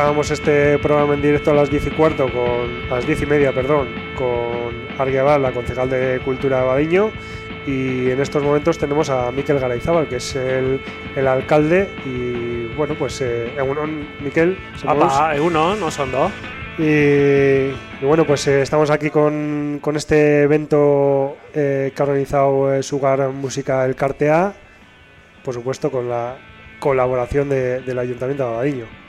comenzábamos este programa en directo a las 10 y cuarto, con, a las 10 y media, perdón, con Arguiabal, la concejal de Cultura de Abadiño, y en estos momentos tenemos a Miquel Garayzábal, que es el, el alcalde, y bueno, pues eh, Egunon, Miquel. Apa, Egunon, no son dos. Y, y, bueno, pues eh, estamos aquí con, con este evento eh, que ha organizado eh, Sugar Música El Cartea, por supuesto con la colaboración de, del Ayuntamiento de Abadiño.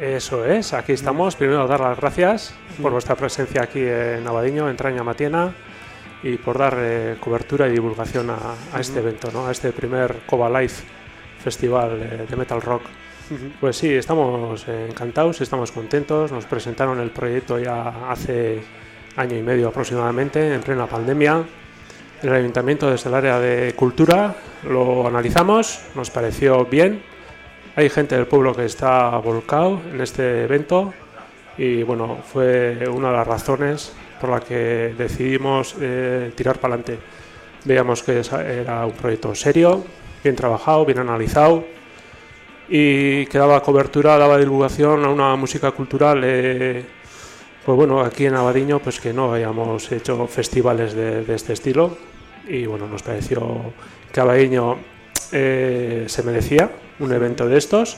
Eso es, aquí estamos. Primero dar las gracias por vuestra presencia aquí en Abadiño, en Traña Matiena, y por dar eh, cobertura y divulgación a, a este evento, ¿no? a este primer Cova Life Festival eh, de Metal Rock. Pues sí, estamos eh, encantados, estamos contentos. Nos presentaron el proyecto ya hace año y medio aproximadamente, en plena pandemia. El ayuntamiento desde el área de cultura lo analizamos, nos pareció bien. Hay gente del pueblo que está volcado en este evento y bueno, fue una de las razones por la que decidimos eh, tirar para adelante. Veíamos que era un proyecto serio, bien trabajado, bien analizado y que daba cobertura, daba divulgación a una música cultural. Eh, pues bueno, aquí en Abadiño, pues que no hayamos hecho festivales de, de este estilo y bueno, nos pareció que Abadiño eh, se merecía un evento de estos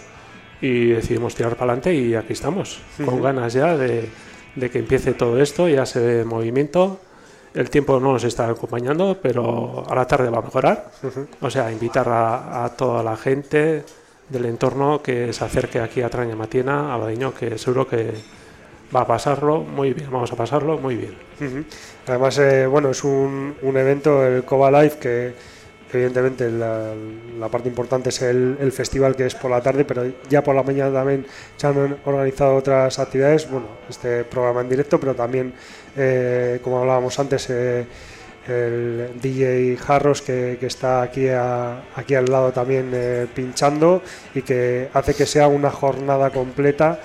y decidimos tirar para adelante y aquí estamos, uh -huh. con ganas ya de, de, que empiece todo esto, ya se ve movimiento. El tiempo no nos está acompañando, pero a la tarde va a mejorar. Uh -huh. O sea, invitar a, a, toda la gente del entorno que se acerque aquí a Traña Matiena, a Badiño, que seguro que va a pasarlo muy bien, vamos a pasarlo muy bien. Uh -huh. Además, eh, bueno, es un, un evento, el Cova Life, que evidentemente la, parte importante es el, festival que es por la tarde, pero ya por la mañana también se han organizado otras actividades, bueno, este programa en directo, pero también, eh, como hablábamos antes, eh, el DJ Jarros que, está aquí, aquí al lado también eh, pinchando y que hace que sea una jornada completa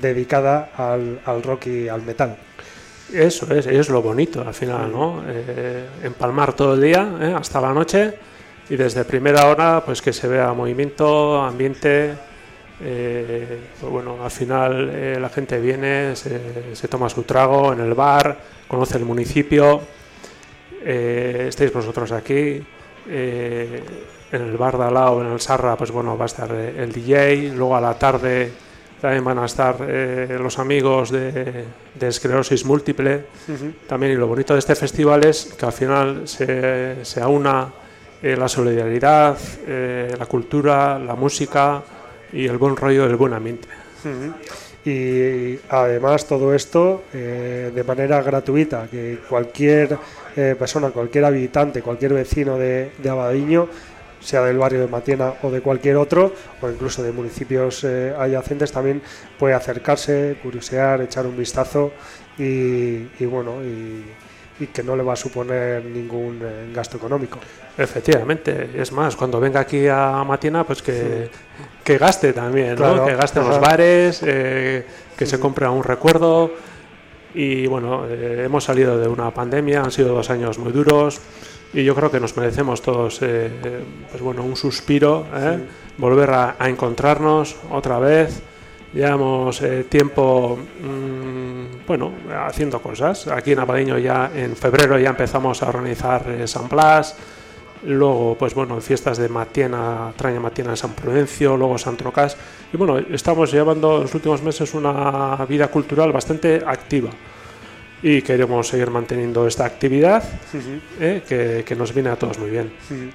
dedicada al rock y al metal. Eso es, es lo bonito al final, ¿no? Eh, empalmar todo el día ¿eh? hasta la noche y desde primera hora pues que se vea movimiento, ambiente. Eh, pues bueno, al final eh, la gente viene, se, se, toma su trago en el bar, conoce el municipio. Estáis vosotros aquí. En el bar de al lado, en el Sarra, pues bueno, va a estar el DJ. Luego a la tarde también van a estar eh, los amigos de, de esclerosis múltiple. Uh -huh. También, y lo bonito de este festival es que al final se, se aúna eh, la solidaridad, eh, la cultura, la música y el buen rollo, el buen ambiente. Uh -huh. Y además todo esto eh, de manera gratuita, que cualquier eh, persona, cualquier habitante, cualquier vecino de, de Abadiño sea del barrio de Matiena o de cualquier otro, o incluso de municipios eh, adyacentes, también puede acercarse, curiosear, echar un vistazo y, y bueno, y, y, que no le va a suponer ningún eh, gasto económico. Efectivamente, es más, cuando venga aquí a Matiena, pues que, sí. que gaste también, claro. ¿no? que gaste en los bares, eh, que sí. se compre un recuerdo. Y bueno, hemos salido de una pandemia, han sido dos años muy duros y yo creo que nos merecemos todos eh, pues bueno, un suspiro, ¿eh? sí. volver a, a, encontrarnos otra vez. Llevamos eh, tiempo mmm, bueno, haciendo cosas. Aquí en Abadiño ya en febrero ya empezamos a organizar San Blas, luego pues bueno, fiestas de Matiena, Traña Matiena en San Prudencio, luego San Trocas. Y bueno, estamos llevando en los últimos meses una vida cultural bastante activa y queremos seguir manteniendo esta actividad uh -huh. eh, que, que, nos viene a todos muy bien. Uh -huh.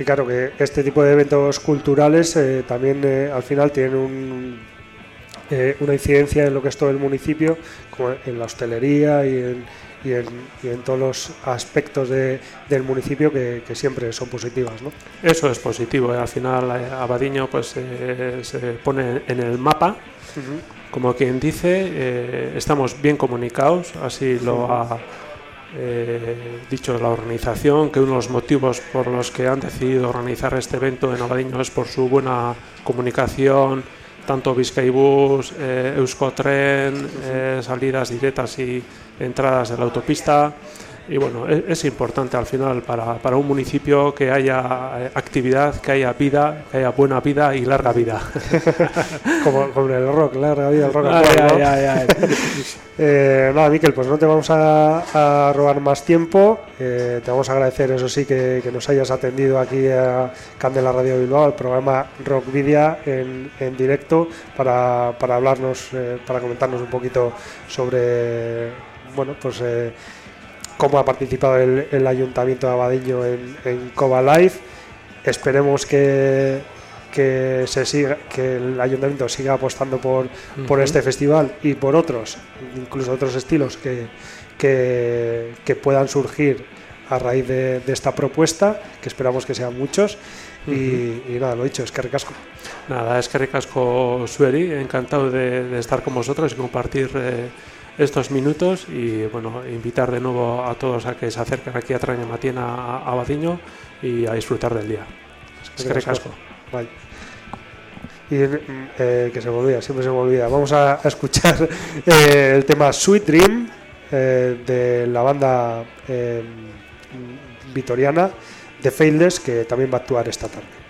Y claro que este tipo de eventos culturales eh, también eh, al final tienen un, eh, una incidencia en lo que es todo el municipio, como en la hostelería y en, y en, y en todos los aspectos de, del municipio que, que, siempre son positivas. ¿no? Eso es positivo, al final Abadiño pues, se pone en el mapa. Uh -huh como quien dice, eh, estamos bien comunicados, así lo ha eh, dicho la organización, que uno de los motivos por los que han decidido organizar este evento en Abadiño es por su buena comunicación tanto Bizkaibus, eh, Euskotren, eh, salidas directas y entradas de la autopista. Y bueno, es, es importante al final para, para, un municipio que haya eh, actividad, que haya vida, que haya buena vida y larga vida. como, como el rock, larga vida, el rock. Ay, ay, ay, eh, nada, Miquel, pues no te vamos a, a robar más tiempo. Eh, te vamos a agradecer, eso sí, que, que, nos hayas atendido aquí a Candela Radio Bilbao, el programa Rock Vidia en, en directo, para, para hablarnos, eh, para comentarnos un poquito sobre, bueno, pues eh, cómo ha participado el, el Ayuntamiento de Abadiño en, en Coba Live. Esperemos que, que, se siga, que el Ayuntamiento siga apostando por, uh -huh. por este festival y por otros, incluso otros estilos que, que, que puedan surgir a raíz de, de, esta propuesta, que esperamos que sean muchos. Uh -huh. y, y, nada, lo dicho, es que ricasco. Nada, es que ricasco Sueri, encantado de, de, estar con vosotros y compartir. Eh, estos minutos y bueno, invitar de nuevo a todos a que se acerquen aquí a Traña Matiena a, a Badiño y a disfrutar del día. Es que recasco. Vale. Y eh, que se me olvida, siempre se me olvida. Vamos a, a escuchar eh, el tema Sweet Dream eh, de la banda eh, vitoriana de Faithless que también va a actuar esta tarde.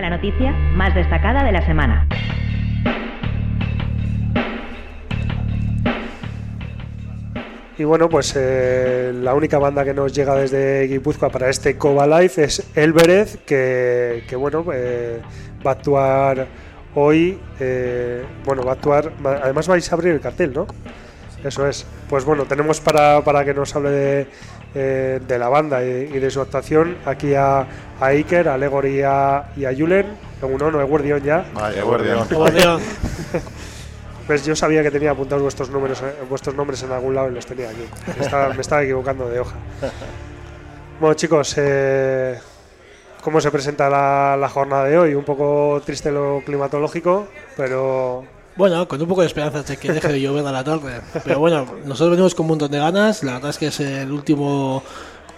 La noticia más destacada de la semana. Y bueno, pues eh, la única banda que nos llega desde Guipúzcoa para este Coba Life es Elberez, que, que bueno, eh, va a actuar hoy. eh, bueno, va a actuar. Además, vais a abrir el cartel, ¿no? Eso es. Pues bueno, tenemos para, para que nos hable de, eh, de la banda y, y de su actuación aquí a, a Iker, a Legor y a, y a Julen. Uno, no es Guardión ya. Vaya, guardián. Pues yo sabía que tenía apuntados vuestros números, eh, vuestros nombres en algún lado y los tenía aquí. Me estaba, me estaba equivocando de hoja. Bueno, chicos, eh, ¿cómo se presenta la, la jornada de hoy? Un poco triste lo climatológico, pero Bueno, con un poco de esperanza de que deje de llover a la tarde. Pero bueno, nosotros venimos con un montón de ganas. La verdad es que es el último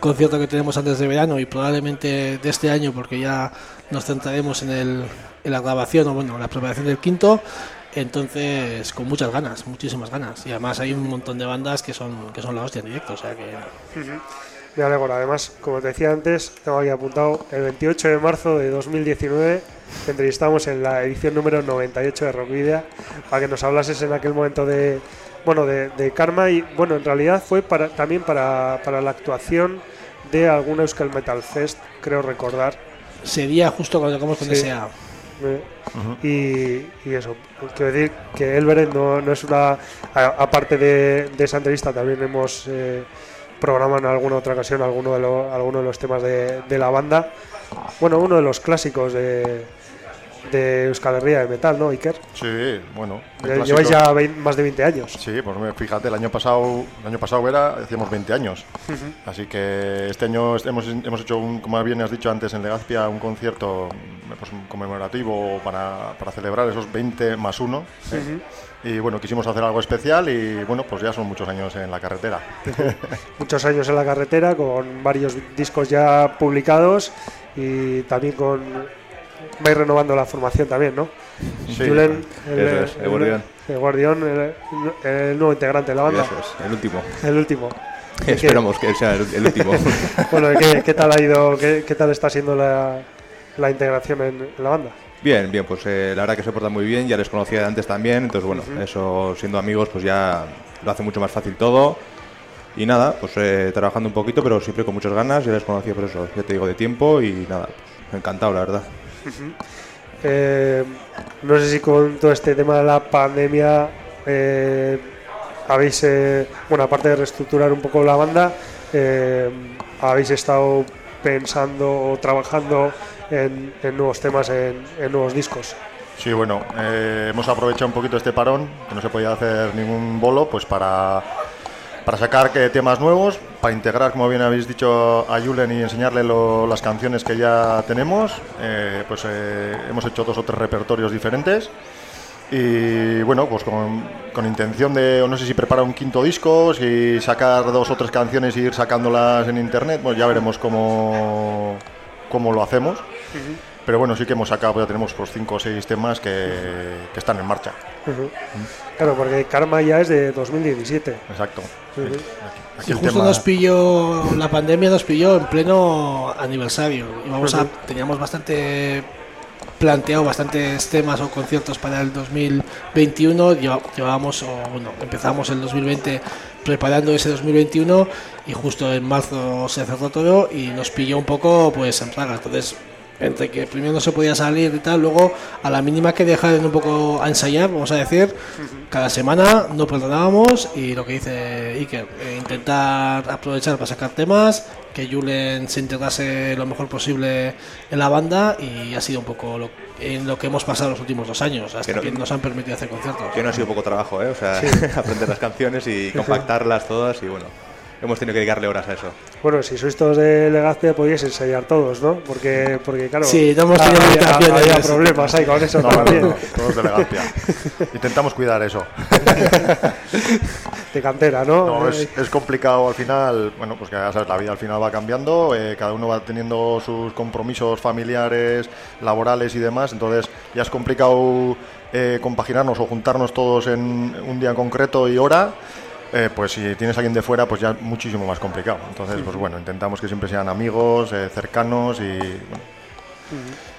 concierto que tenemos antes de verano y probablemente de este año porque ya nos centraremos en, el, en la grabación o bueno, la preparación del quinto. Entonces, con muchas ganas, muchísimas ganas. Y además hay un montón de bandas que son, que son la hostia en directo. O sea que Además, como te decía antes, tengo aquí apuntado el 28 de marzo de 2019. Te entrevistamos en la edición número 98 de Rockvidia para que nos hablases en aquel momento de bueno de, de Karma y bueno en realidad fue para también para, para la actuación de algún Euskal Metal Fest creo recordar sería justo cuando tocamos con Sí. Eh, y, y eso, quiero decir que Elberen no, no es una. a- aparte de, de esa entrevista, también hemos eh, programado en alguna otra ocasión alguno de, lo- alguno de los temas de, de la banda. Bueno, uno de los clásicos de, de Euskal Herria de metal, ¿no, Iker? Sí, bueno. Lleváis ya vein- más de 20 años. Sí, pues fíjate, el año pasado, el año pasado era, hacíamos 20 años. Así que este año hemos, hemos hecho, un, como bien has dicho antes, en Legazpia, un concierto pues, un conmemorativo para, para celebrar esos 20 más 1. Y bueno, quisimos hacer algo especial y bueno, pues ya son muchos años en la carretera. Muchos años en la carretera, con varios discos ya publicados y también con. vais renovando la formación también, ¿no? Sí, Julen, Eso es, el Guardián. el Guardián, el, el nuevo integrante de la banda, Eso es, el último. el último. ¿Y qué- Esperamos que sea el, el último. Bueno, ¿qué, qué tal ha ido, qué, qué tal está siendo la, la integración en, en la banda? bien, bien, pues eh, la verdad que se porta muy bien, ya les conocía de antes también, entonces bueno, eso siendo amigos pues ya lo hace mucho más fácil todo. Y nada, pues eh, trabajando un poquito, pero siempre con muchas ganas, ya les conocía por eso, ya te digo, de tiempo y nada, pues, encantado la verdad. Eh, no sé si con todo este tema de la pandemia eh, habéis, eh, bueno, aparte de reestructurar un poco la banda, habéis estado pensando o trabajando en, en nuevos temas, en, en nuevos discos. Sí, bueno, eh, hemos aprovechado un poquito este parón, que no se podía hacer ningún bolo, pues para, para sacar que, temas nuevos, para integrar, como bien habéis dicho, a Julen y enseñarle lo- las canciones que ya tenemos. Eh, pues eh, hemos hecho dos o tres repertorios diferentes. Y bueno, pues con, con intención de, no sé si preparar un quinto disco, si sacar dos o tres canciones y ir sacándolas en internet, pues ya veremos cómo, cómo lo hacemos. Pero bueno, sí que hemos sacado, ya tenemos pues cinco o seis temas que, que están en marcha. Ujú. Claro, porque Karma ya es de 2017. Exacto. Ujú. Aquí Y el justo tema- nos pilló, la pandemia nos pilló en pleno aniversario. Y vamos a, teníamos bastante planteado bastantes temas o conciertos para el 2021. Lleva- Llevábamos, o bueno, empezamos el 2020 preparando ese 2021 y justo en marzo se cerró todo y nos pilló un poco pues en plaga. Entonces, entre que primero no se podía salir y tal, luego a la mínima que dejaran un poco a ensayar, vamos a decir, cada semana no perdonábamos y lo que dice Iker, eh, intentar aprovechar para sacar temas, que Julen se integrase lo mejor posible en la banda y ha sido un poco lo, en lo que hemos pasado los últimos dos años, hasta Que no- que nos han permitido hacer conciertos. Que no ha sido poco trabajo, ¿eh? O sea, aprender las canciones y compactarlas todas y bueno, hemos tenido que dedicarle horas a eso. Bueno, si sois todos de Legazpia podíais ensayar todos, ¿no? Porque, porque claro, Sí, no hemos tenido había, limitaciones. había problemas ahí con eso No, no, no, también. no, todos de elegancia. Intentamos cuidar eso. de cantera, ¿no? No, es, es complicado al final, bueno, pues que ya sabes, la vida al final va cambiando, eh, cada uno va teniendo sus compromisos familiares, laborales y demás, entonces ya es complicado eh, compaginarnos o juntarnos todos en un día concreto y hora, eh, pues si tienes a alguien de fuera, pues ya es muchísimo más complicado. Entonces, pues bueno, intentamos que siempre sean amigos, eh, cercanos y bueno,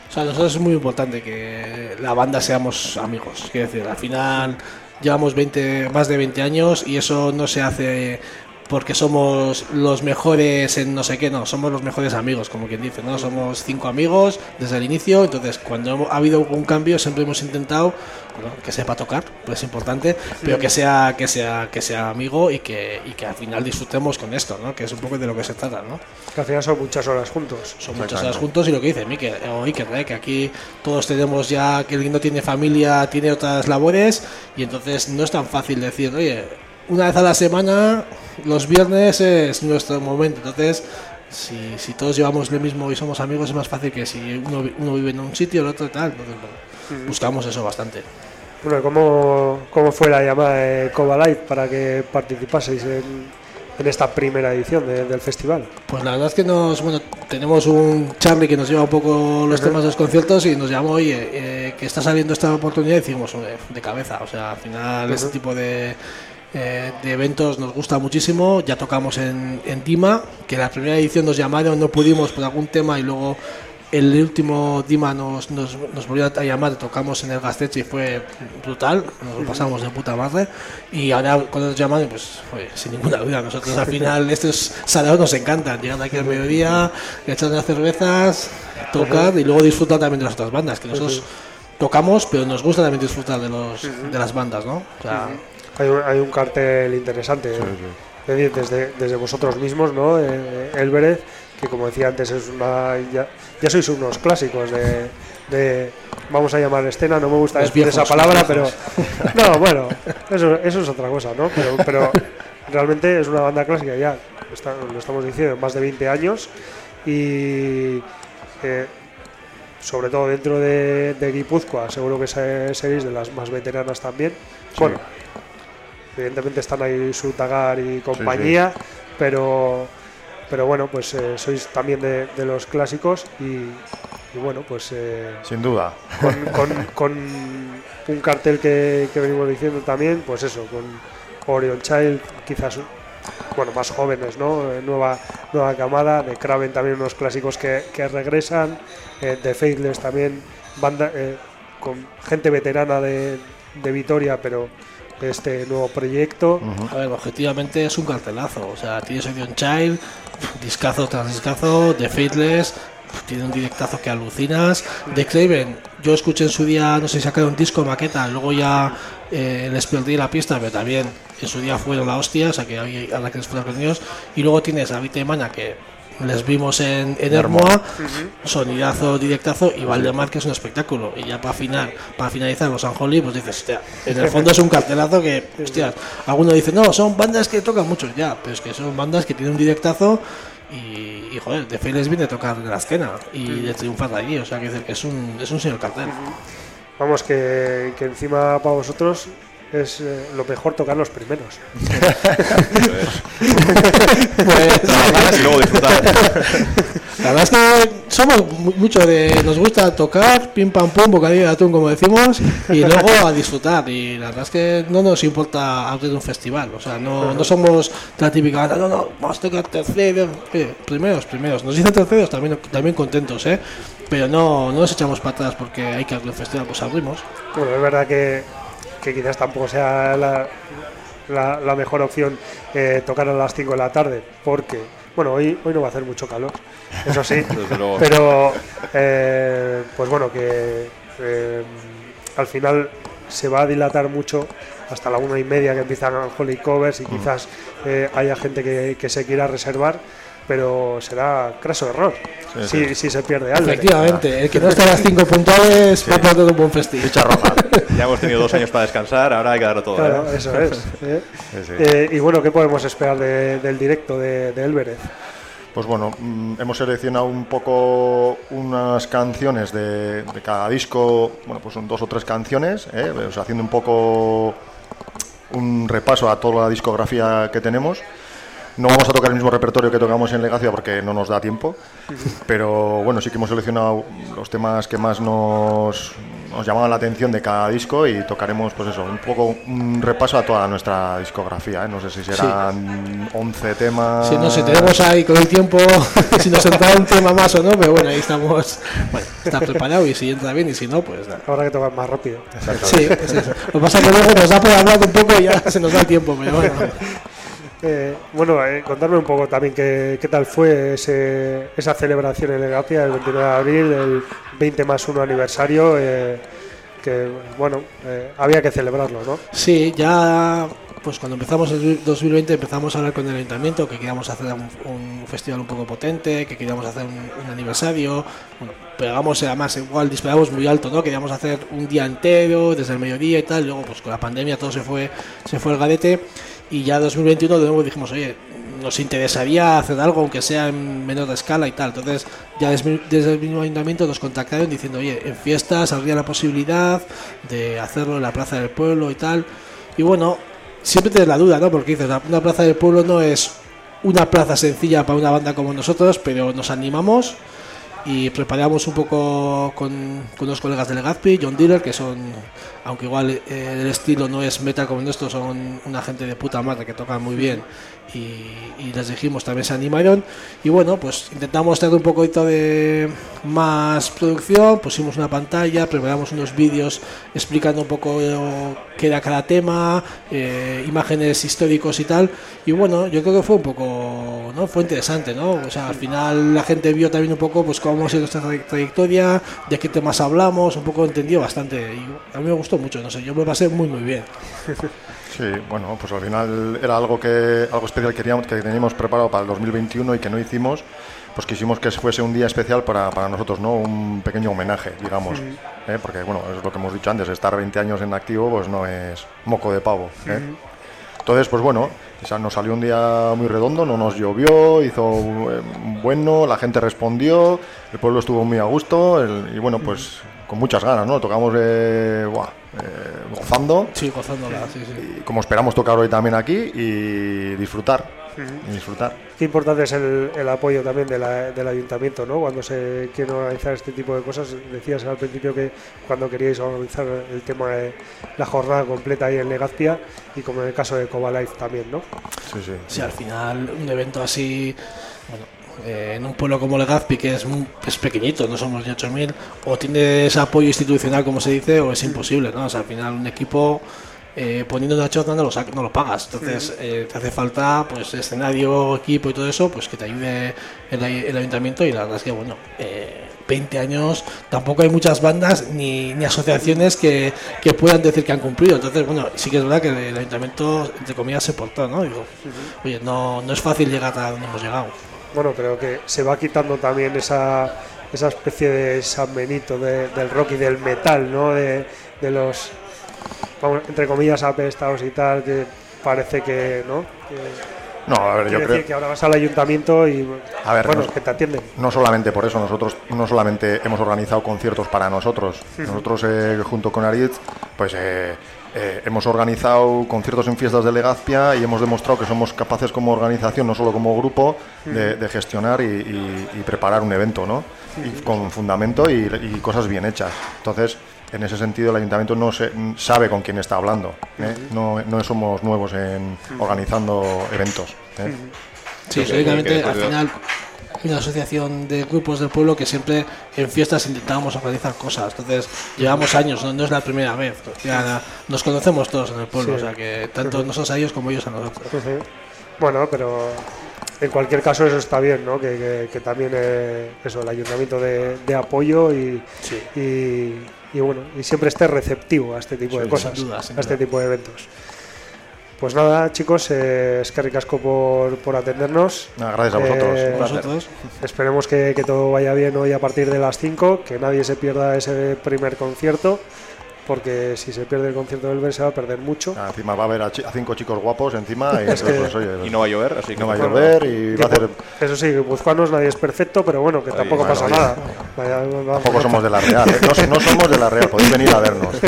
O sea, nosotros es muy importante que la banda seamos amigos. Quiero decir, al final llevamos 20, más de 20 años y eso no se hace porque somos los mejores en no sé qué, no, somos los mejores amigos, como quien dice, ¿no? Somos cinco amigos desde el inicio, entonces cuando ha habido un cambio siempre hemos intentado bueno, que sepa tocar, pues es importante, pero que sea que sea que sea amigo y que, y que al final disfrutemos con esto, ¿no? Que es un poco de lo que se trata, ¿no? que al final son muchas horas juntos. Son muchas Exacto. horas juntos y lo que dice Mikel, o Iker, ¿eh? que aquí todos tenemos ya, que el no tiene familia, tiene otras labores y entonces no es tan fácil decir, oye, una vez a la semana, los viernes es nuestro momento. Entonces, si, si todos llevamos lo mismo y somos amigos, es más fácil que si uno, uno vive en un sitio, el otro tal. Entonces, bueno, buscamos eso bastante. Bueno, ¿cómo, ¿cómo fue la llamada de Coba Live para que participaseis en, en esta primera edición de- del festival? Pues la verdad es que nos, bueno, tenemos un Charlie que nos lleva un poco los temas de los conciertos y nos llamó, oye, eh, que está saliendo esta oportunidad y decimos, "Joder, de cabeza. O sea, al final este tipo de, eh, de eventos nos gusta muchísimo. Ya tocamos en, en Dima, que la primera edición nos llamaron, no pudimos por algún tema y luego el último Dima nos, nos, nos volvió a llamar, tocamos en el Gasteche y fue brutal, nos lo pasamos de puta madre. Y ahora cuando nos llaman, pues oye, sin ninguna duda, nosotros al final estos salados nos encantan, llegan aquí al mediodía, echar unas cervezas, tocar y luego disfrutar también de las otras bandas, que nosotros tocamos, pero nos gusta también disfrutar de, los, de las bandas, ¿no? O sea, Hay un, hay un cartel interesante. ¿eh? Es decir, desde, desde vosotros mismos, ¿no? Eh, Elbereth, que como decía antes, es una ya, ya sois unos clásicos de, de- vamos a llamar escena, no me gusta decir viejos, esa palabra, pero no, bueno, eso, eso es otra cosa, ¿no? Pero, pero realmente es una banda clásica ya, está- lo estamos diciendo, más de 20 años y eh, sobre todo dentro de, de Guipúzcoa, seguro que se- seréis de las más veteranas también. Bueno, evidentemente están ahí Sutagar y compañía, pero pero bueno, pues eh, sois también de, de los clásicos y, y bueno, pues eh, sin duda. con, con- con un cartel que, que venimos diciendo también, pues eso, con Orion Child, quizás bueno, más jóvenes, ¿no? Eh, Nueva, nueva camada, de Kraven también unos clásicos que, que regresan, eh, de Faithless también, banda, eh, con gente veterana de, de Vitoria, pero de este nuevo proyecto. A ver, objetivamente es un cartelazo. O sea, tienes Edion Child, discazo tras discazo, The Faithless, tiene un directazo que alucinas. The Craven, yo escuché en su día, no sé si sacaron un disco maqueta, luego ya eh, les perdí la pista, pero también en su día fueron la hostia, o sea que hay a la que les fueron con ellos. Y luego tienes a Vita Mana, que les vimos en, en Hermoa, sonidazo, directazo, y Valdemar, que es un espectáculo. Y ya para final, para finalizar los Anjoli, pues dices, hostia, en el fondo es un cartelazo que, hostias, alguno dice, no, son bandas que tocan mucho, ya, pero es que son bandas que tienen un directazo y, y joder, de Félix viene a tocar de la escena y de triunfar de allí, o sea, que es un, es un señor cartel. Vamos, que, que encima para vosotros es eh, lo mejor tocar los primeros. Pues, y luego disfrutar. La verdad es que somos mu- mucho de. Nos gusta tocar, pim pam pum, bocadillo de atún, como decimos, y luego a disfrutar. Y la verdad es que no nos importa abrir un festival. O sea, no, no somos la típica banda, no, no, vamos a tocar terceros. Primeros, primeros. Nos dicen terceros, también, también contentos, ¿eh? Pero no, no nos echamos para atrás porque hay que abrir un festival, pues abrimos. Bueno, es verdad que, que quizás tampoco sea la, la, la mejor opción eh, tocar a las 5 de la tarde, porque, bueno, hoy, hoy no va a hacer mucho calor, eso sí, pero eh, pues bueno, que eh, al final se va a dilatar mucho hasta la una y media que empiezan Holy Covers y quizás eh, haya gente que, que se quiera reservar, pero será craso error Sí, si, sí. si se pierde algo. Efectivamente, el que no está a las 5 puntuales va a perder un buen festival. Ficha roja. Ya hemos tenido dos años para descansar, ahora hay que darlo todo. Claro, ¿eh? eso es. ¿eh? Sí, sí. Eh, y bueno, ¿qué podemos esperar de- del directo de, de Elbereth? Pues bueno, mm, hemos seleccionado un poco unas canciones de, de cada disco, bueno, pues son dos o tres canciones, ¿eh? o sea, haciendo un poco un repaso a toda la discografía que tenemos. No vamos a tocar el mismo repertorio que tocamos en Legacia porque no nos da tiempo, pero bueno, sí que hemos seleccionado los temas que más nos, nos llamaban la atención de cada disco y tocaremos, pues eso, un poco un repaso a toda nuestra discografía. ¿eh? No sé si serán 11 temas. Si no sé, tenemos ahí con el tiempo, si nos entra un tema más o no, pero bueno, ahí estamos. Bueno, está preparado y si entra bien y si no, pues nada. Habrá que tocar más rápido. Sí, es eso. Lo que pasa es que luego nos da por hablar un poco y ya se nos da el tiempo, pero bueno. Eh, bueno, eh, contarme un poco también qué, qué tal fue ese, esa celebración en Legacia el 29 de abril, el 20 más 1 aniversario, eh, que bueno, eh, había que celebrarlo, ¿no? Sí, ya pues cuando empezamos el 2020 empezamos a hablar con el ayuntamiento que queríamos hacer un, festival un poco potente, que queríamos hacer un, aniversario, bueno, pegamos además igual disparamos muy alto, ¿no? Queríamos hacer un día entero, desde el mediodía y tal, luego pues con la pandemia todo se fue, se fue al gadete y ya 2021 de nuevo dijimos, oye, nos interesaría hacer algo, aunque sea en menor escala y tal. Entonces, ya desde, el mismo ayuntamiento nos contactaron diciendo, oye, en fiestas habría la posibilidad de hacerlo en la plaza del pueblo y tal. Y bueno, siempre tienes la duda, ¿no? Porque dices, la- una plaza del pueblo no es una plaza sencilla para una banda como nosotros, pero nos animamos y preparamos un poco con, con colegas de Legazpi, John Dealer, que son, aunque igual eh, el estilo no es metal como nuestro, son una gente de puta madre que tocan muy bien y, y les dijimos también se animaron y bueno, pues intentamos tener un poquito de más producción, pusimos una pantalla, preparamos unos vídeos explicando un poco qué era cada tema, eh, imágenes históricos y tal y bueno, yo creo que fue un poco, ¿no? Fue interesante, ¿no? O sea, al final la gente vio también un poco pues cómo ha sido nuestra tra- trayectoria, de qué temas hablamos, un poco entendió bastante y a mí me gustó mucho, no sé, yo me pasé muy muy bien. Sí, bueno, pues al final era algo que algo especial que queríamos, que teníamos preparado para el 2021 y que no hicimos, pues quisimos que fuese un día especial para, para nosotros, ¿no? Un pequeño homenaje, digamos, ¿eh? porque bueno, es lo que hemos dicho antes, estar 20 años en activo pues no es moco de pavo, ¿eh? Entonces, pues bueno, nos salió un día muy redondo, no nos llovió, hizo eh, bueno, la gente respondió, el pueblo estuvo muy a gusto y bueno, pues con muchas ganas, ¿no? Tocamos eh, buah, gozando Sí, gozándola, sí, sí. y como esperamos tocar hoy también aquí y disfrutar, y disfrutar. Qué importante es el, el apoyo también de la- del ayuntamiento, ¿no? Cuando se quiere organizar este tipo de cosas. Decías al principio que cuando queríais organizar el tema de la jornada completa ahí en Legazpia y como en el caso de Coba Life también, ¿no? Sí, sí. Sí, al final un evento así, bueno, eh, en un pueblo como Legazpi, que es, muy- es pequeñito, no somos ni 8.000, o tiene ese apoyo institucional, como se dice, o es imposible, ¿no? O sea, al final un equipo eh, poniendo una chorna no lo, no lo pagas, entonces eh, te hace falta pues escenario, equipo y todo eso, pues que te ayude el, el ayuntamiento y la verdad es que, bueno... Eh, 20 años, tampoco hay muchas bandas ni, ni asociaciones que, que puedan decir que han cumplido. Entonces, bueno, sí que es verdad que el ayuntamiento, entre comillas, se portó, ¿no? Digo, oye, no, no es fácil llegar a donde hemos llegado. Bueno, creo que se va quitando también esa, esa especie de San Benito de- del rock y del metal, ¿no? De, de los, vamos, entre comillas, apestados y tal, que parece que, ¿no? Que- No, a ver, yo creo. que ahora vas al ayuntamiento y, A ver, bueno, nos- que te atienden. No solamente por eso, nosotros no solamente hemos organizado conciertos para nosotros, nosotros eh, junto con Aritz, pues eh, eh, hemos organizado conciertos en fiestas de Legazpia y hemos demostrado que somos capaces como organización, no solo como grupo, de, de gestionar y, y- y preparar un evento, ¿no? Y con fundamento y, y cosas bien hechas. Entonces, en ese sentido, el ayuntamiento no se, sabe con quién está hablando. ¿eh? No, no somos nuevos en organizando eventos. ¿eh? Sí, lógicamente, al final hay una asociación de grupos del pueblo que siempre en fiestas intentábamos organizar cosas. Entonces, llevamos años, no, no es la primera vez. Ya nos conocemos todos en el pueblo, Sí. o sea que tanto nosotros a ellos como ellos a nosotros. Bueno, pero en cualquier caso eso está bien, ¿no? Que, que- que también eh, eso, el ayuntamiento de, de apoyo y, y, y bueno, y siempre esté receptivo a este tipo Sí, de sin cosas, duda, sin a este tipo de eventos. Pues nada, chicos, eh, es que ricasco por, por atendernos. Nada, gracias a vosotros. Eh, Esperemos que, que todo vaya bien hoy a partir de las 5, que nadie se pierda ese primer concierto porque si se pierde el concierto del se va a perder mucho. Ah, encima va a haber a, a cinco chicos guapos encima y pues, oye, Y no va a llover, así que no va a llover y va a hacer... Eso sí, guipuzcoanos nadie es perfecto, pero bueno, que tampoco bueno, pasa oye. nada. Vaya, Tampoco somos de la Real, ¿eh? no, no somos de la Real, podéis venir a vernos.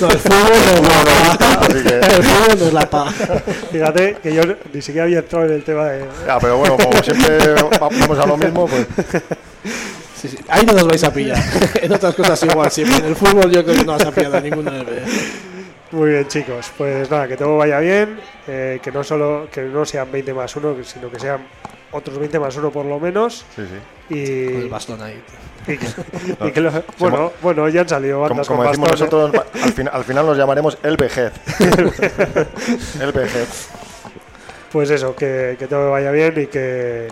No, el fútbol no es la pa. Así que- El fútbol no es la pa. Fíjate que yo ni siquiera había entrado en el tema de... Ya, pero bueno, como siempre vamos a lo mismo, pues Sí, sí. Ahí no nos vais a pillar. en otras cosas igual siempre. En el fútbol yo creo que no vas a pillar a ninguno de los Muy bien, chicos. Pues nada, que todo vaya bien, eh, que no solo que no sean 20 más 1, sino que sean otros 20 más 1 por lo menos. sí, sí. Y, Con el bastón ahí. y que, y que lo- bueno, bueno, ya han salido bandas como con decimos bastón, nosotros, va- al, fin- al final nos llamaremos el vejez. el vejez. Pues eso, que, que todo vaya bien y que,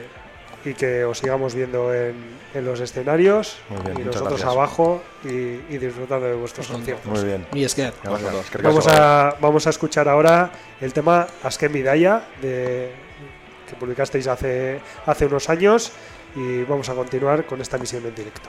y que os sigamos viendo en, en los escenarios Muy bien, y nosotros gracias. abajo y, y disfrutando de vuestros conciertos. Muy bien. Esquer. Gracias. Eskerrik Vamos a, vamos a escuchar ahora el tema Asken Midaya, de, que publicasteis hace, hace unos años y vamos a continuar con esta misión en directo.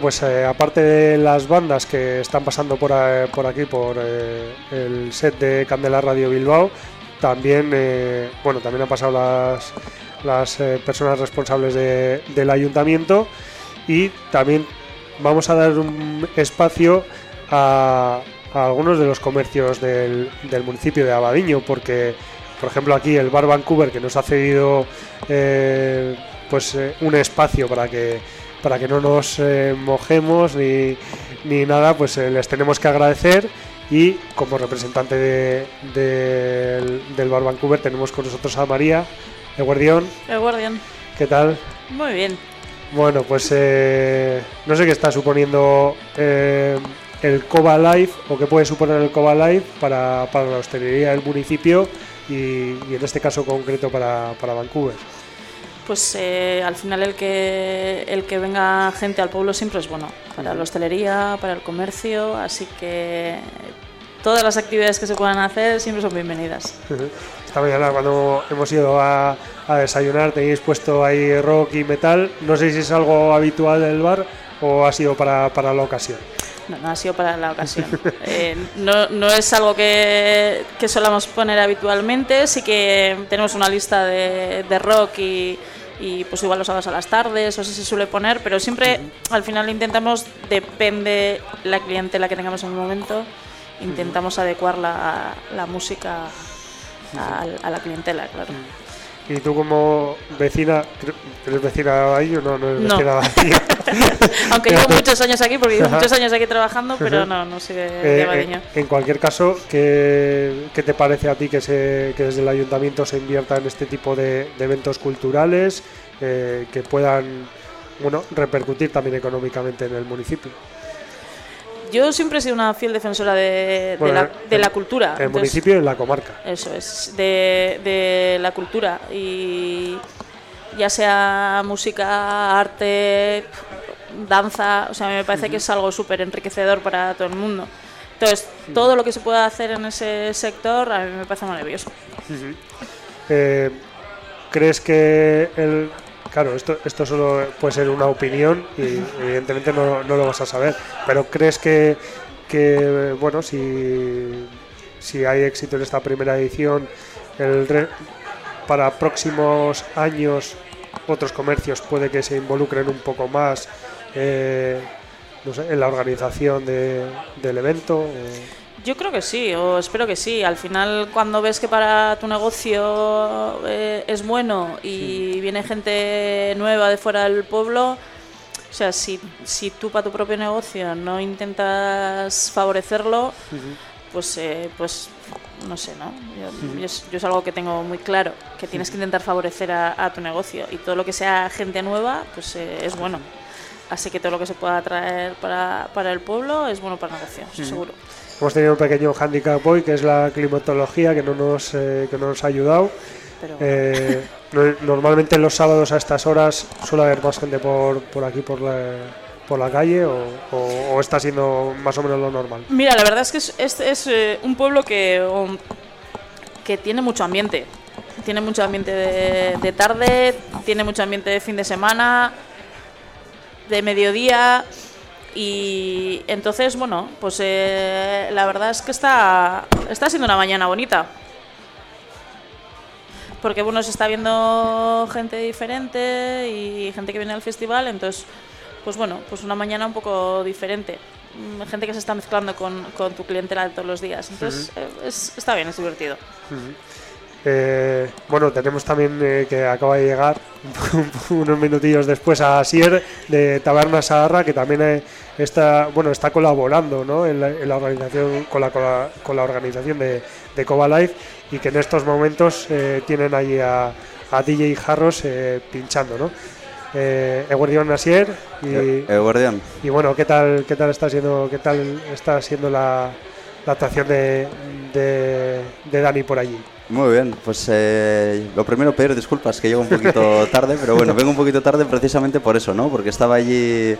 Pues eh, aparte de las bandas que están pasando por, eh, por aquí, por eh, el set de Candela Radio Bilbao, también, bueno, también han pasado las, las personas responsables de- del ayuntamiento y también vamos a dar un espacio a, a algunos de los comercios del, del municipio de Abadiño, porque, por ejemplo, aquí el Bar Vancouver, que nos ha cedido pues un espacio para que para que no nos eh, mojemos ni, ni nada, pues eh, les tenemos que agradecer y como representante de- del, del Bar Vancouver tenemos con nosotros a María de Guardión. El Guardian. ¿Qué tal? Muy bien. Bueno, pues eh, no sé qué está suponiendo eh, el Coba Life o qué puede suponer el Coba Life para, para la hostelería del municipio y, y en este caso concreto para, para Vancouver. Pues eh, al final el que, el que venga gente al pueblo siempre es bueno. Para la hostelería, para el comercio, así que todas las actividades que se puedan hacer siempre son bienvenidas. Esta mañana cuando hemos ido a, a desayunar tenéis puesto ahí rock y metal. No sé si es algo habitual del bar o ha sido para, para la ocasión. No, no ha sido para la ocasión. Eh, no, no es algo que, que solamos poner habitualmente, sí que tenemos una lista de, de rock y, y, pues igual los sábados a las tardes, o eso se suele poner, pero siempre al final intentamos, depende la clientela que tengamos en el momento, intentamos adecuar la, la música a, a la clientela, claro. Y tú como vecina, ¿eres vecina ahí o no? No eres No. vecina de aquí. Aunque llevo muchos años aquí, porque llevo muchos años aquí trabajando, pero no, no soy de, Eh, de eh, en cualquier caso, ¿qué, qué te parece a ti que, se, que desde el ayuntamiento se invierta en este tipo de, de eventos culturales eh, que puedan bueno, repercutir también económicamente en el municipio? Yo siempre he sido una fiel defensora de, de la, de la cultura. El entonces- municipio y la comarca. Eso es, de, de la cultura. Y ya sea música, arte, danza, o sea, me parece que es algo súper enriquecedor para todo el mundo. Entonces, todo lo que se pueda hacer en ese sector a mí me parece maravilloso. Eh, ¿Crees que el... Claro, esto, esto solo puede ser una opinión y evidentemente no, no lo vas a saber, pero ¿crees que, que bueno, si, si hay éxito en esta primera edición, el re- para próximos años otros comercios puede que se involucren un poco más eh, en la organización de- del evento? Yo creo que sí, o espero que sí. Al final, cuando ves que para tu negocio eh, es bueno y viene gente nueva de fuera del pueblo, o sea, si, si tú para tu propio negocio no intentas favorecerlo, pues, eh, pues no sé, ¿no? Yo, yo es, yo es algo que tengo muy claro, que tienes que intentar favorecer a, a tu negocio y todo lo que sea gente nueva, pues eh, es bueno. Así que todo lo que se pueda traer para, para el pueblo es bueno para el negocio, eso seguro. Hemos tenido un pequeño handicap hoy, que es la climatología, que no nos, eh, que no nos ha ayudado. Pero Eh, no- normalmente los sábados a estas horas suele haber más gente por, por aquí, por la, por la calle, o, o- o está siendo más o menos lo normal. Mira, la verdad es que es, es- es, eh, un pueblo que, um, que tiene mucho ambiente. Tiene mucho ambiente de, de tarde, tiene mucho ambiente de fin de semana, de mediodía. Y entonces, bueno, pues eh, la verdad es que está, está siendo una mañana bonita. Porque bueno, se está viendo gente diferente y gente que viene al festival, entonces, pues bueno, pues una mañana un poco diferente. Mm, Gente que se está mezclando con, con tu clientela todos los días. Entonces, eh, es- está bien, es divertido. Eh, bueno, tenemos también eh, que acaba de llegar unos minutillos después a Asier de Taberna Saharra, que también eh, está, bueno, está colaborando ¿no? en, la, en la organización con la, con la, con la organización de, de Coba Life y que en estos momentos tienen ahí a, a DJ Jarros eh, pinchando, ¿no? Eh, Eguardión Asier y, El guardián. y bueno, ¿qué tal, qué tal está siendo, qué tal está siendo la, la actuación de, de, de Dani por allí? Muy bien, pues eh, lo primero pedir disculpas que llego un poquito tarde, pero bueno, vengo un poquito tarde precisamente por eso, ¿no? Porque estaba allí,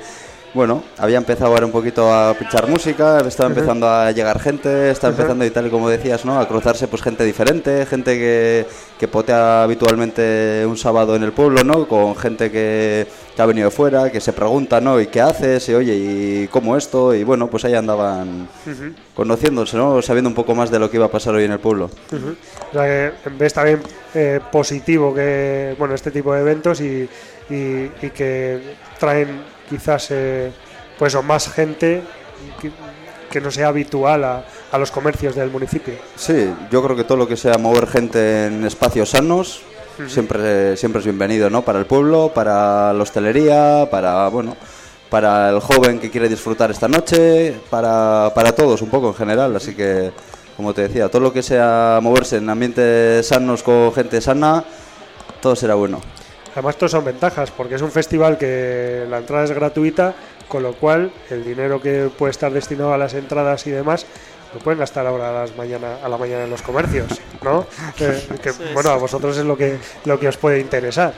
bueno, había empezado ahora un poquito a pinchar música, estaba empezando a llegar gente, estaba empezando y tal como decías, ¿no? A cruzarse pues gente diferente, gente que, que potea habitualmente un sábado en el pueblo, ¿no? Con gente que, que ha venido de fuera, que se pregunta, ¿no? ¿Y qué haces? Y oye, ¿y cómo esto? Y bueno, pues ahí andaban conociéndose, ¿no? Sabiendo un poco más de lo que iba a pasar hoy en el pueblo. O sea que ves también eh, positivo que bueno este tipo de eventos y, y- y que traen quizás eh, pues o más gente que, que no sea habitual a, a los comercios del municipio. Sí, yo creo que todo lo que sea mover gente en espacios sanos siempre, siempre es bienvenido, ¿no? Para el pueblo, para la hostelería, para, bueno, para el joven que quiere disfrutar esta noche, para, para todos un poco en general. Así que, como te decía, todo lo que sea moverse en ambientes sanos con gente sana, todo será bueno. Además, esto son ventajas, porque es un festival que la entrada es gratuita, con lo cual el dinero que puede estar destinado a las entradas y demás lo pueden gastar ahora a, las mañana, a la mañana en los comercios, ¿no? Eh, que, bueno, a vosotros es lo que, lo que os puede interesar,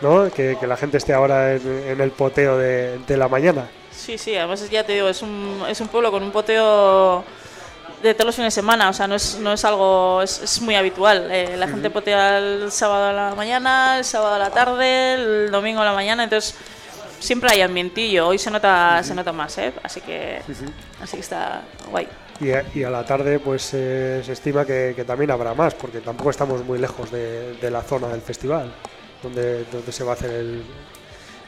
¿no? Que, que la gente esté ahora en, en el poteo de, de la mañana. Sí, sí, además ya te digo, es un, es un pueblo con un poteo de todos los fines de semana, o sea, no es, no es algo, es, es muy habitual. Eh, la gente potea el sábado a la mañana, el sábado a la tarde, el domingo a la mañana, entonces siempre hay ambientillo. Hoy se nota, se nota más, ¿eh? Así que, así que está guay. Y a, y a la tarde, pues eh, se estima que, que también habrá más, porque tampoco estamos muy lejos de, de la zona del festival, donde, donde se va a hacer el-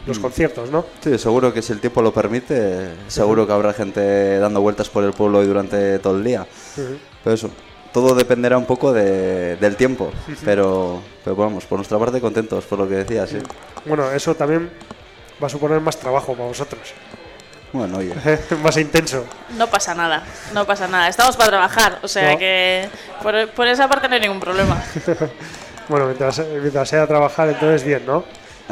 los conciertos, ¿no? Sí, seguro que si el tiempo lo permite, seguro que habrá gente dando vueltas por el pueblo y durante todo el día. Pero eso, todo dependerá un poco de- del tiempo. Pero, pero vamos, por nuestra parte contentos por lo que decías, sí. Bueno, eso también va a suponer más trabajo para vosotros, Bueno, oye. más intenso. No pasa nada, no pasa nada. Estamos para trabajar, o sea No. que por, por esa parte no hay ningún problema. Bueno, mientras, mientras sea trabajar, entonces bien, ¿no?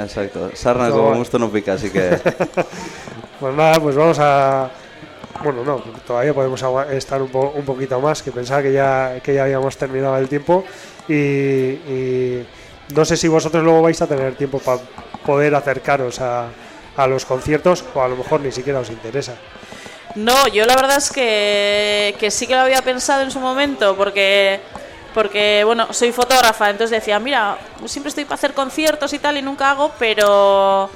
Exacto. Sarna No, como bueno. gusto no pica, así que... Pues nada, pues vamos a... Bueno, no, todavía podemos estar un, po- un poquito más, que pensaba que ya, que ya habíamos terminado el tiempo y, y no sé si vosotros luego vais a tener tiempo para poder acercaros a, a los conciertos o a lo mejor ni siquiera os interesa. No, yo la verdad es que, que sí que lo había pensado en su momento, porque, porque bueno, soy fotógrafa, entonces decía, mira, siempre estoy para hacer conciertos y tal y nunca hago, pero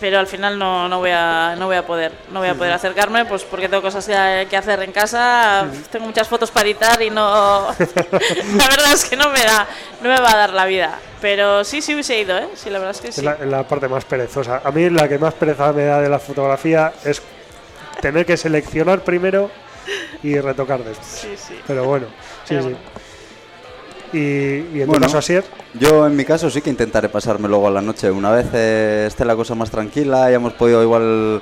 pero al final no, no voy a no voy a poder no voy a poder acercarme pues porque tengo cosas que hacer en casa tengo muchas fotos para editar y no la verdad es que no me da no me va a dar la vida pero sí sí hubiese ido eh sí la verdad es que sí Es la, parte más perezosa. A mí la que más pereza me da de la fotografía es tener que seleccionar primero y retocar después. sí sí Pero bueno, sí, Pero sí. Y, y en tu Bueno. caso, Asier, Yo en mi caso sí que intentaré pasarme luego a la noche. Una vez eh, esté la cosa más tranquila y hemos podido igual,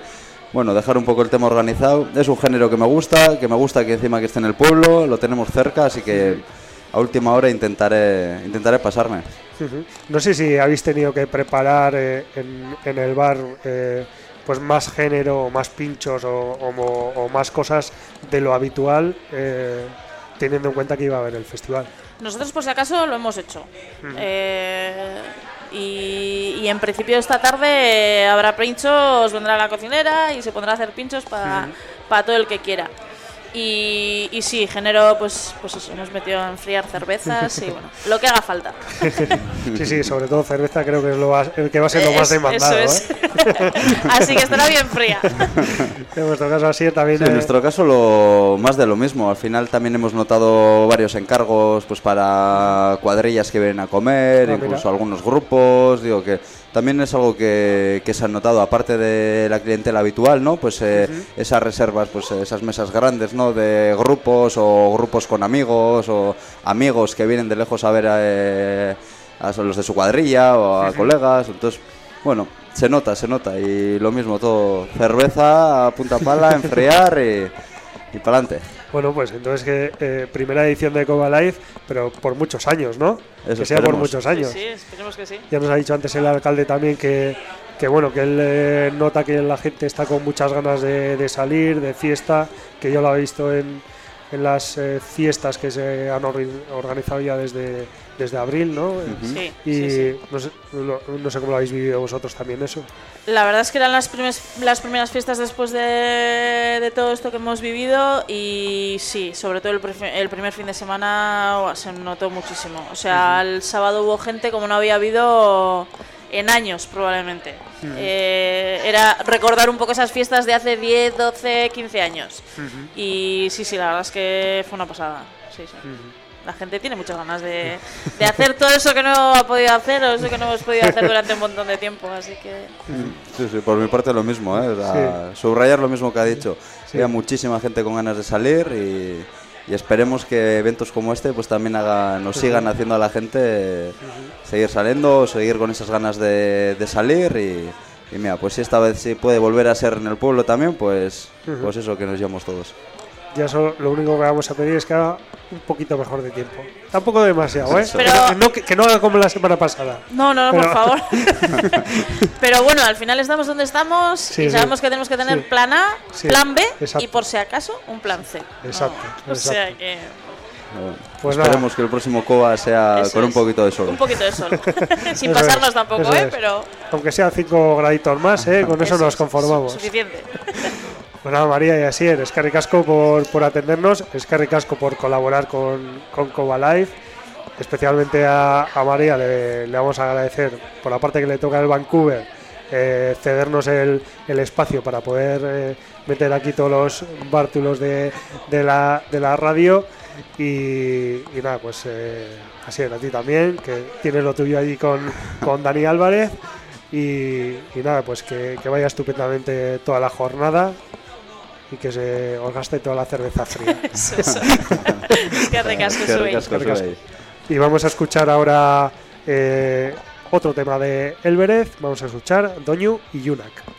bueno, dejar un poco el tema organizado. Es un género que me gusta, que me gusta que encima que esté en el pueblo, lo tenemos cerca, así que a última hora intentaré, intentaré pasarme. No sé si habéis tenido que preparar eh, en, en el bar eh, pues más género, o más pinchos o, o más cosas de lo habitual, eh, teniendo en cuenta que iba a haber el festival. Nosotros por si acaso lo hemos hecho. Eh, y, y en principio esta tarde eh, habrá pinchos, vendrá la cocinera y se pondrá a hacer pinchos para todo el que quiera. Y, y sí, género, pues, pues eso, hemos metido a enfriar cervezas y bueno, lo que haga falta. Sí, sí, sobre todo cerveza creo que es lo más- que va a ser lo más demandado. eso es. ¿eh? Así que estará bien fría. En vuestro caso, Asier, también. Sí, en eh, nuestro caso lo más de lo mismo. Al final también hemos notado varios encargos pues para cuadrillas que vienen a comer, Ah, incluso mira. algunos grupos. Digo que también es algo que, que se ha notado, aparte de la clientela habitual, ¿no? Pues eh, esas reservas, pues eh, esas mesas grandes, ¿no? De grupos o grupos con amigos o amigos que vienen de lejos a ver a, eh, a los de su cuadrilla o a colegas. Entonces, bueno, se nota, se nota. Y lo mismo, todo cerveza, a punta pala, enfriar y, y para adelante. Bueno, pues entonces que eh, primera edición de Coba Live, pero por muchos años, ¿no? Eso que sea por muchos Sí, años. sí, esperemos que sí. Ya nos ha dicho antes el alcalde también que, que bueno, que él eh, nota que la gente está con muchas ganas de, de salir, de fiesta, que yo lo he visto en, en las eh, fiestas que se han organizado ya desde, desde abril, ¿no? Sí, Y sí, sí. No, sé, no- no sé cómo lo habéis vivido vosotros también eso. La verdad es que eran las, primes- las primeras fiestas después de, de todo esto que hemos vivido y sí, sobre todo el, el primer fin de semana se notó muchísimo. O sea, el sábado hubo gente como no había habido en años probablemente. Eh, era recordar un poco esas fiestas de hace 10, 12, 15 años. Y sí, sí, la verdad es que fue una pasada. Sí, sí. La gente tiene muchas ganas de, de hacer todo eso que no ha podido hacer o eso que no hemos podido hacer durante un montón de tiempo. Así que Sí, sí, por mi parte lo mismo, ¿eh? O sea, Subrayar lo mismo que ha dicho. Sí. Había muchísima gente con ganas de salir y, y esperemos que eventos como este pues también hagan, nos sigan haciendo a la gente seguir saliendo, seguir con esas ganas de, de salir y, y mira, pues si esta vez sí puede volver a ser en el pueblo también, pues, pues eso, que nos llevamos todos. Ya solo, lo único que vamos a pedir es que haga un poquito mejor de tiempo. Tampoco demasiado, ¿eh? Pero- Que no, que, que no haga como la semana pasada. No, no, no, por favor. Pero bueno, al final estamos donde estamos Sí, y sí. sabemos que tenemos que tener Sí. plan A, Sí, plan B exacto. y por si acaso un plan C. Exacto, O sea exacto. que Bueno, Pues nada. esperemos que el próximo COA sea Eso con un poquito de sol. un poquito de sol. Sin Eso es, pasarnos tampoco, eso ¿eh? es. Pero Aunque sea 5 graditos más, ¿eh? Con eso, nos es conformamos. Suficiente. Pues nada, María y así es. Casco por, por atendernos, Escarri Casco por colaborar con, con Coba Life. Especialmente a, María le, vamos a agradecer por la parte que le toca el Vancouver, eh, cedernos el, el espacio para poder eh, meter aquí todos los bártulos de, de la, de la radio. Y, y nada, pues eh, así es, a ti también, que tienes lo tuyo allí con, con Dani Álvarez. Y, y nada, pues que, que vaya estupendamente toda la jornada y que se os gaste toda la cerveza fría. Recasco y vamos a escuchar ahora eh, otro tema de Elberez. Vamos a escuchar Doñu y Yunak.